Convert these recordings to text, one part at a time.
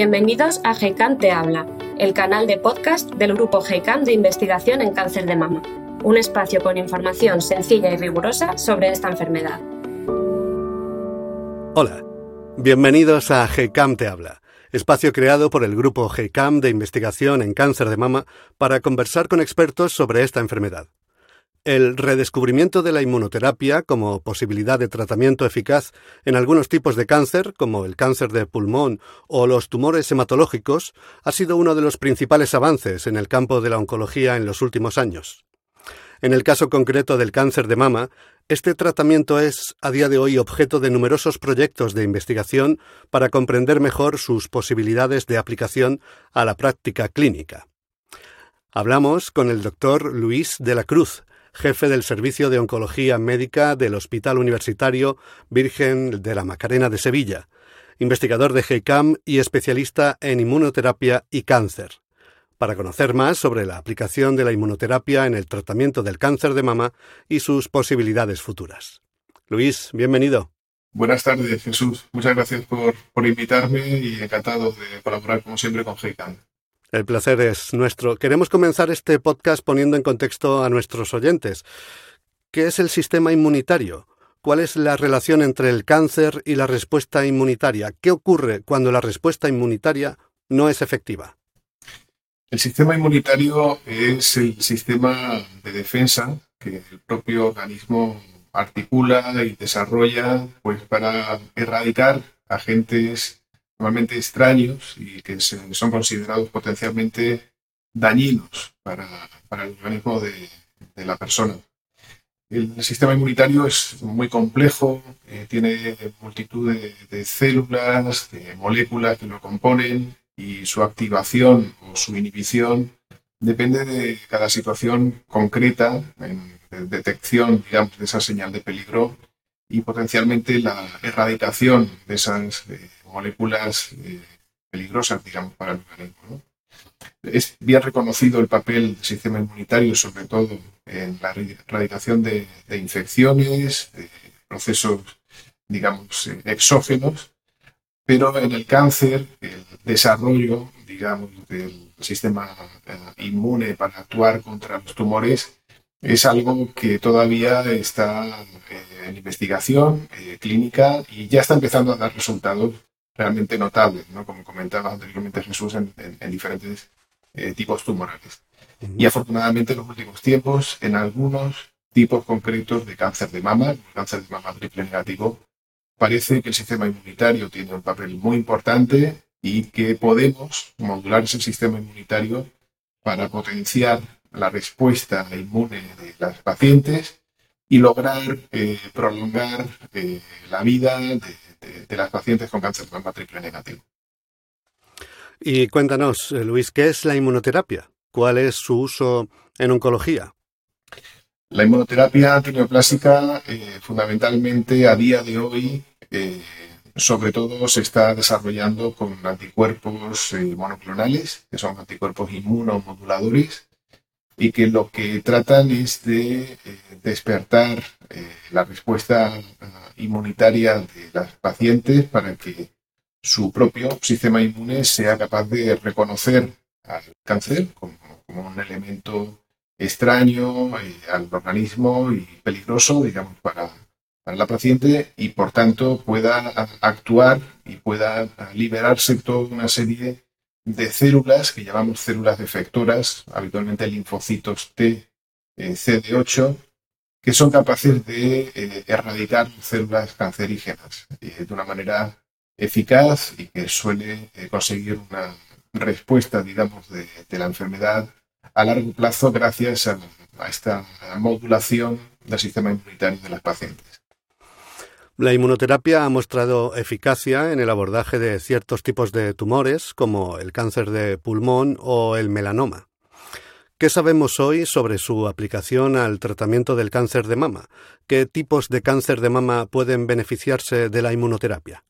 Bienvenidos a GECAM Te Habla, el canal de podcast del grupo GECAM de investigación en cáncer de mama, un espacio con información sencilla y rigurosa sobre esta enfermedad. Hola, bienvenidos a GECAM Te Habla, espacio creado por el grupo GECAM de investigación en cáncer de mama para conversar con expertos sobre esta enfermedad. El redescubrimiento de la inmunoterapia como posibilidad de tratamiento eficaz en algunos tipos de cáncer, como el cáncer de pulmón o los tumores hematológicos, ha sido uno de los principales avances en el campo de la oncología en los últimos años. En el caso concreto del cáncer de mama, este tratamiento es, a día de hoy, objeto de numerosos proyectos de investigación para comprender mejor sus posibilidades de aplicación a la práctica clínica. Hablamos con el doctor Luis de la Cruz, jefe del Servicio de Oncología Médica del Hospital Universitario Virgen de la Macarena de Sevilla, investigador de GECAM y especialista en inmunoterapia y cáncer. Para conocer más sobre la aplicación de la inmunoterapia en el tratamiento del cáncer de mama y sus posibilidades futuras. Luis, bienvenido. Buenas tardes, Jesús. Muchas gracias por, por invitarme y encantado de colaborar, como siempre, con GECAM. El placer es nuestro. Queremos comenzar este podcast poniendo en contexto a nuestros oyentes. ¿Qué es el sistema inmunitario? ¿Cuál es la relación entre el cáncer y la respuesta inmunitaria? ¿Qué ocurre cuando la respuesta inmunitaria no es efectiva? El sistema inmunitario es el sistema de defensa que el propio organismo articula y desarrolla pues, para erradicar agentes normalmente extraños y que son considerados potencialmente dañinos para, el organismo de, la persona. El sistema inmunitario es muy complejo, eh, tiene multitud de, células, de moléculas que lo componen y su activación o su inhibición depende de cada situación concreta en de detección, digamos, de esa señal de peligro y potencialmente la erradicación de esas eh, moléculas eh, peligrosas, digamos, para el organismo. Es bien reconocido el papel del sistema inmunitario, sobre todo en la erradicación de, infecciones, de procesos, digamos, eh, exógenos, pero en el cáncer, el desarrollo, digamos, del sistema inmune para actuar contra los tumores es algo que todavía está eh, en investigación eh, clínica y ya está empezando a dar resultados realmente notables, ¿no? como comentaba anteriormente Jesús, en, diferentes eh, tipos tumorales. Y afortunadamente en los últimos tiempos, en algunos tipos concretos de cáncer de mama, cáncer de mama triple negativo, parece que el sistema inmunitario tiene un papel muy importante y que podemos modular ese sistema inmunitario para potenciar la respuesta inmune de las pacientes y lograr eh, prolongar eh, la vida de, las pacientes con cáncer de mama triple negativo. Y cuéntanos, eh, Luis, ¿qué es la inmunoterapia? ¿Cuál es su uso en oncología? La inmunoterapia tineoplásica, fundamentalmente a día de hoy, sobre todo se está desarrollando con anticuerpos monoclonales, que son anticuerpos inmunomoduladores, y que lo que tratan es de eh, despertar eh, la respuesta eh, inmunitaria de las pacientes para que su propio sistema inmune sea capaz de reconocer al cáncer como, un elemento extraño al organismo y peligroso, digamos, para, para la paciente y por tanto pueda actuar y pueda liberarse toda una serie de células que llamamos células defectoras, habitualmente linfocitos T, eh, CD8, que son capaces de eh, erradicar células cancerígenas eh, de una manera eficaz y que suele conseguir una respuesta, digamos, de, la enfermedad a largo plazo gracias a esta modulación del sistema inmunitario de las pacientes. La inmunoterapia ha mostrado eficacia en el abordaje de ciertos tipos de tumores, como el cáncer de pulmón o el melanoma. ¿Qué sabemos hoy sobre su aplicación al tratamiento del cáncer de mama? ¿Qué tipos de cáncer de mama pueden beneficiarse de la inmunoterapia?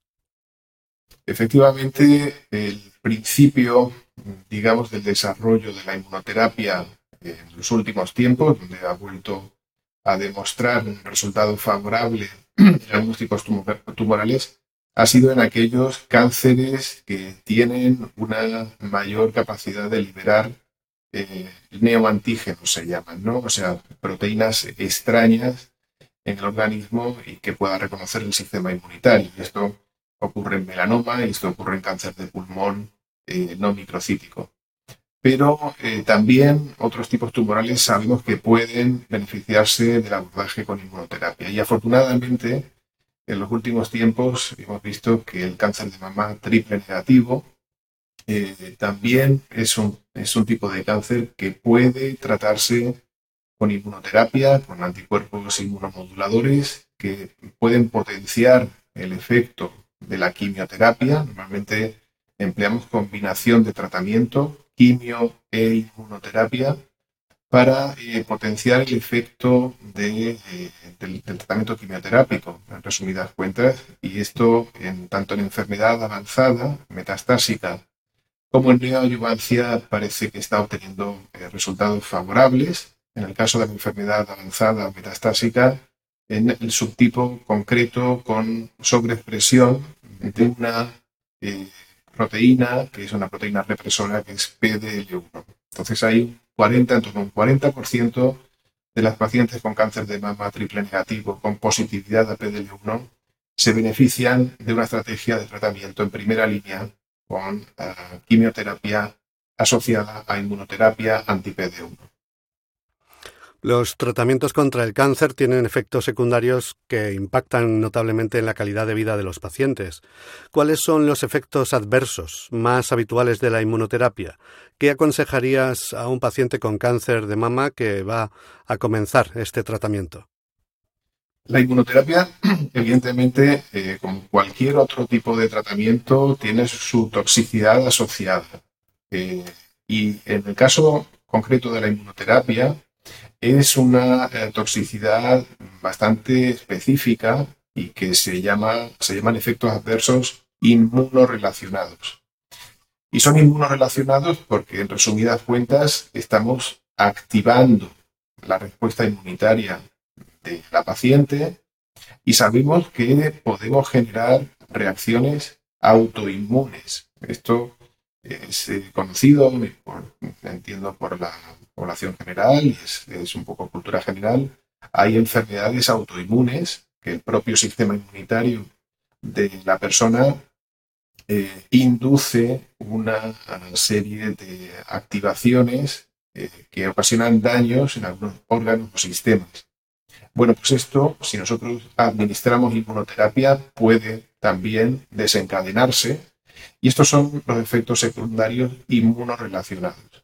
Efectivamente, el principio, digamos, del desarrollo de la inmunoterapia en los últimos tiempos, donde ha vuelto a demostrar un resultado favorable algunos tipos tumorales ha sido en aquellos cánceres que tienen una mayor capacidad de liberar eh, neoantígenos, se llaman, ¿no? O sea, proteínas extrañas en el organismo y que pueda reconocer el sistema inmunitario. Esto ocurre en melanoma y esto ocurre en cáncer de pulmón eh, no microcítico. Pero eh, también otros tipos tumorales sabemos que pueden beneficiarse del abordaje con inmunoterapia. Y afortunadamente, en los últimos tiempos hemos visto que el cáncer de mama triple negativo eh, también es un, es un tipo de cáncer que puede tratarse con inmunoterapia, con anticuerpos inmunomoduladores que pueden potenciar el efecto de la quimioterapia. Normalmente empleamos combinación de tratamiento, quimio e inmunoterapia, para eh, potenciar el efecto eh, del, tratamiento quimioterápico, en resumidas cuentas, y esto en, tanto en enfermedad avanzada, metastásica, como en neoadyuvancia parece que está obteniendo eh, resultados favorables. En el caso de la enfermedad avanzada metastásica, en el subtipo concreto con sobreexpresión de una proteína, que es una proteína represora que es PDL1. Entonces hay un 40, en torno a un 40% de las pacientes con cáncer de mama triple negativo con positividad a PDL1 se benefician de una estrategia de tratamiento en primera línea con eh, quimioterapia asociada a inmunoterapia anti-PD1. Los tratamientos contra el cáncer tienen efectos secundarios que impactan notablemente en la calidad de vida de los pacientes. ¿Cuáles son los efectos adversos más habituales de la inmunoterapia? ¿Qué aconsejarías a un paciente con cáncer de mama que va a comenzar este tratamiento? La inmunoterapia, evidentemente, eh, como cualquier otro tipo de tratamiento, tiene su toxicidad asociada. Eh, y en el caso concreto de la inmunoterapia, es una eh, toxicidad bastante específica y que se, llama, se llaman efectos adversos inmunorelacionados. Y son inmunorelacionados porque, en resumidas cuentas, estamos activando la respuesta inmunitaria de la paciente y sabemos que podemos generar reacciones autoinmunes. Esto es eh, conocido, entiendo, por la población general y es, un poco cultura general. Hay enfermedades autoinmunes que el propio sistema inmunitario de la persona eh, induce una serie de activaciones eh, que ocasionan daños en algunos órganos o sistemas. Bueno, pues esto, si nosotros administramos inmunoterapia, puede también desencadenarse y estos son los efectos secundarios inmunorelacionados.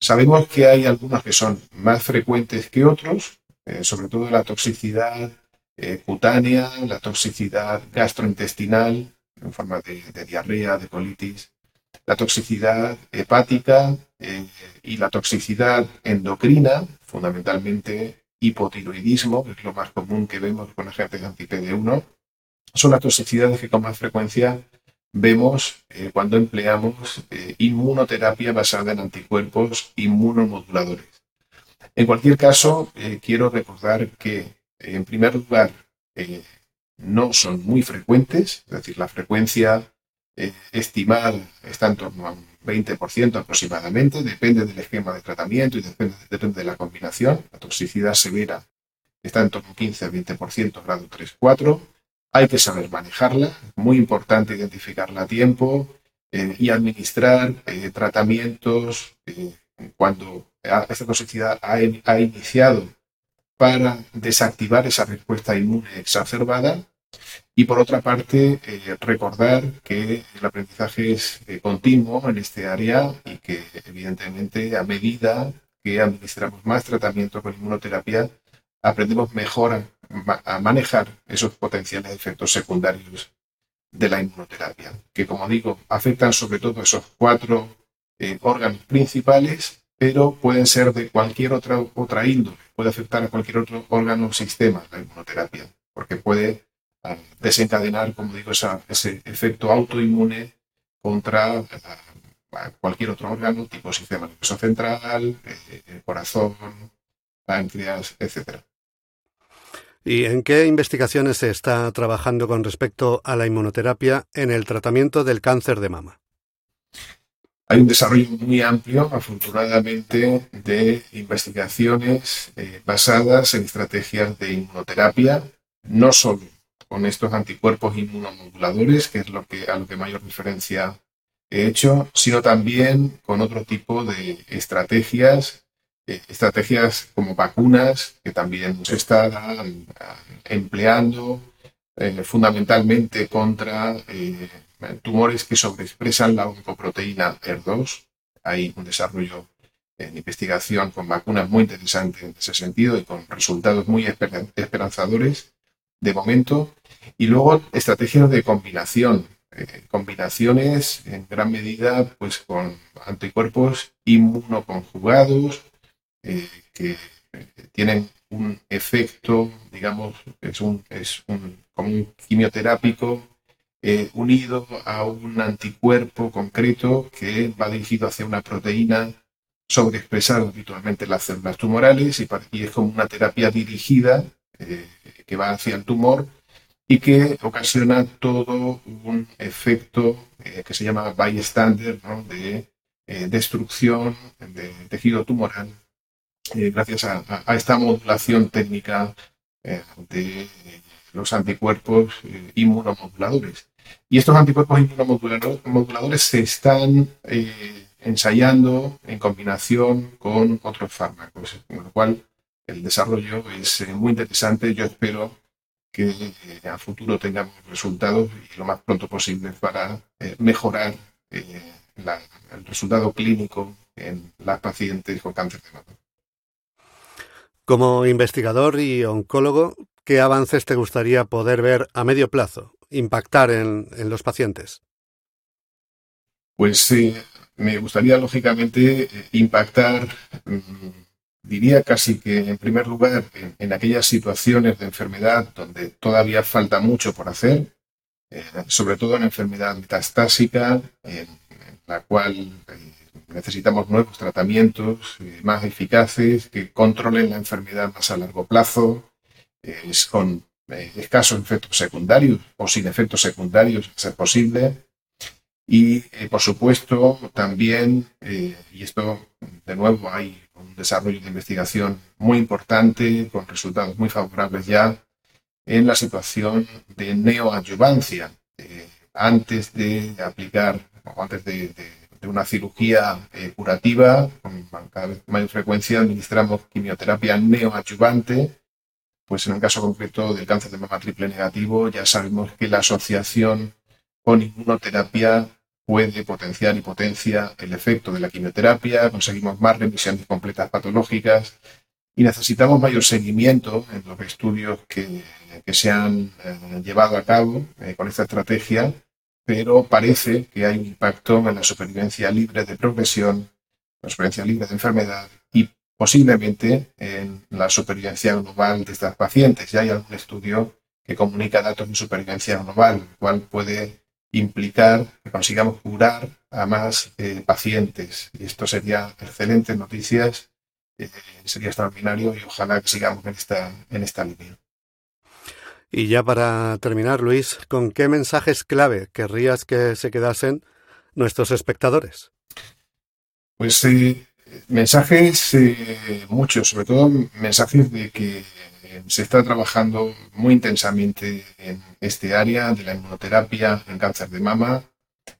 Sabemos que hay algunos que son más frecuentes que otros, eh, sobre todo la toxicidad eh, cutánea, la toxicidad gastrointestinal en forma de, diarrea, de colitis, la toxicidad hepática eh, y la toxicidad endocrina, fundamentalmente hipotiroidismo, que es lo más común que vemos con agentes anti-PD1, son las toxicidades que con más frecuencia vemos eh, cuando empleamos eh, inmunoterapia basada en anticuerpos inmunomoduladores. En cualquier caso, eh, quiero recordar que, en primer lugar, no son muy frecuentes, es decir, la frecuencia estimada está en torno a un 20% aproximadamente, depende del esquema de tratamiento y depende, depende de la combinación. La toxicidad severa está en torno a un 15-20% grado 3-4 hay que saber manejarla, muy importante identificarla a tiempo eh, y administrar eh, tratamientos eh, cuando esta toxicidad ha, ha, iniciado para desactivar esa respuesta inmune exacerbada. Y por otra parte, recordar que el aprendizaje es continuo en este área y que evidentemente a medida que administramos más tratamiento con inmunoterapia, aprendemos mejor a, manejar esos potenciales efectos secundarios de la inmunoterapia, que como digo, afectan sobre todo a esos cuatro eh, órganos principales, pero pueden ser de cualquier otra, otra índole, puede afectar a cualquier otro órgano o sistema la inmunoterapia, porque puede ah, desencadenar, como digo, ese efecto autoinmune contra ah, cualquier otro órgano, tipo sistema nervioso central, eh, corazón, páncreas, etc. ¿Y en qué investigaciones se está trabajando con respecto a la inmunoterapia en el tratamiento del cáncer de mama? Hay un desarrollo muy amplio, afortunadamente, de investigaciones eh, basadas en estrategias de inmunoterapia, no solo con estos anticuerpos inmunomoduladores, que es lo que, a lo que mayor diferencia he hecho, sino también con otro tipo de estrategias, estrategias como vacunas, que también se están ah, empleando eh, fundamentalmente contra eh, tumores que sobreexpresan la oncoproteína ER2. Hay un desarrollo en investigación con vacunas muy interesante en ese sentido y con resultados muy esperanzadores de momento. Y luego estrategias de combinación, eh, combinaciones en gran medida pues con anticuerpos inmunoconjugados eh, que eh, tienen un efecto, digamos, es un, es un, como un quimioterápico unido a un anticuerpo concreto que va dirigido hacia una proteína sobreexpresada habitualmente en las células tumorales y, y es como una terapia dirigida que va hacia el tumor y que ocasiona todo un efecto eh, que se llama bystander, de eh, destrucción de tejido tumoral, eh, gracias a, esta modulación técnica de los anticuerpos inmunomoduladores. Y estos anticuerpos inmunomoduladores se están ensayando en combinación con otros fármacos, con lo cual el desarrollo es muy interesante. Yo espero que eh, a futuro tengamos resultados y lo más pronto posible para eh, mejorar eh, el resultado clínico en las pacientes con cáncer de mama. Como investigador y oncólogo, ¿qué avances te gustaría poder ver a medio plazo, impactar en, en los pacientes? Pues me gustaría, lógicamente, impactar mm, diría casi que en primer lugar en, aquellas situaciones de enfermedad donde todavía falta mucho por hacer, eh, sobre todo en enfermedad metastásica, en, la cual eh, necesitamos nuevos tratamientos eh, más eficaces que controlen la enfermedad más a largo plazo, es con escasos efectos secundarios o sin efectos secundarios, a ser posible. Y, por supuesto, también, y esto de nuevo hay un desarrollo de investigación muy importante, con resultados muy favorables ya en la situación de neoadyuvancia. Eh, antes de aplicar o antes de, una cirugía eh, curativa, con mayor frecuencia administramos quimioterapia neoadyuvante. Pues en el caso concreto del cáncer de mama triple negativo, ya sabemos que la asociación con inmunoterapia puede potenciar y potencia el efecto de la quimioterapia, conseguimos más remisiones completas patológicas y necesitamos mayor seguimiento en los estudios que, se han eh, llevado a cabo eh, con esta estrategia, pero parece que hay un impacto en la supervivencia libre de progresión, la supervivencia libre de enfermedad y posiblemente en la supervivencia global de estas pacientes. Ya hay algún estudio que comunica datos de supervivencia global, el cual puede implicar que consigamos curar a más eh, pacientes. Y esto sería excelentes noticias, eh, sería extraordinario y ojalá que sigamos en esta, en esta línea. Y ya para terminar, Luis, ¿con qué mensajes clave querrías que se quedasen nuestros espectadores? Pues eh, mensajes muchos, sobre todo mensajes de que se está trabajando muy intensamente en este área de la inmunoterapia en cáncer de mama,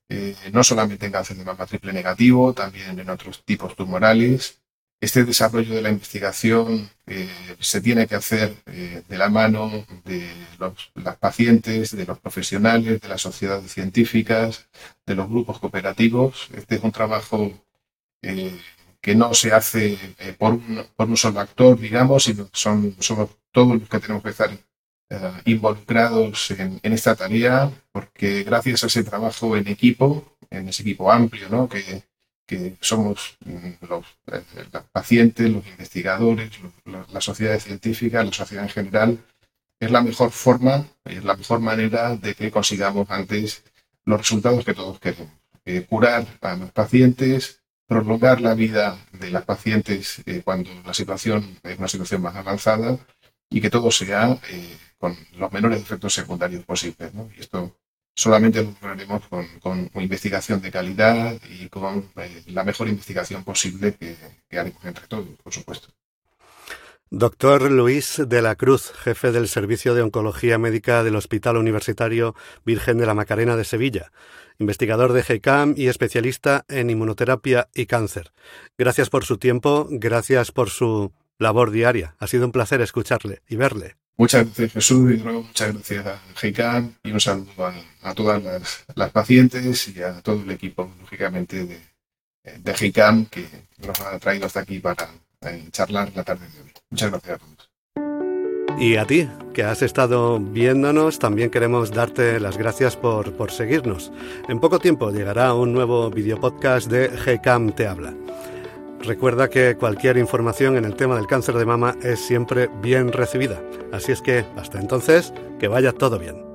eh, no solamente en cáncer de mama triple negativo, también en otros tipos tumorales. Este desarrollo de la investigación eh, se tiene que hacer eh, de la mano de los, pacientes, de los profesionales, de las sociedades científicas, de los grupos cooperativos. Este es un trabajo que no se hace por, un, por, un, solo actor, digamos, sino que son, somos todos los que tenemos que estar eh, involucrados en, esta tarea, porque gracias a ese trabajo en equipo, en ese equipo amplio, ¿no? que, somos mm, los, eh, pacientes, los investigadores, la sociedad científica, la sociedad en general, es la mejor forma, es la mejor manera de que consigamos antes los resultados que todos queremos. Eh, curar a los pacientes, prolongar la vida de las pacientes cuando la situación es una situación más avanzada y que todo sea eh, con los menores efectos secundarios posibles. Y esto solamente lo lograremos con, investigación de calidad y con eh, la mejor investigación posible que, que haremos entre todos, por supuesto. Doctor Luis de la Cruz, jefe del Servicio de Oncología Médica del Hospital Universitario Virgen de la Macarena de Sevilla, investigador de GECAM y especialista en inmunoterapia y cáncer. Gracias por su tiempo, gracias por su labor diaria. Ha sido un placer escucharle y verle. Muchas gracias Jesús y muchas gracias a GECAM y un saludo a, todas las, pacientes y a todo el equipo, lógicamente, de, de GECAM que nos ha traído hasta aquí para eh, charlar la tarde de hoy. Muchas gracias a todos. Y a ti, que has estado viéndonos, también queremos darte las gracias por, por seguirnos. En poco tiempo llegará un nuevo videopodcast de GCAM Te Habla. Recuerda que cualquier información en el tema del cáncer de mama es siempre bien recibida. Así es que, hasta entonces, que vaya todo bien.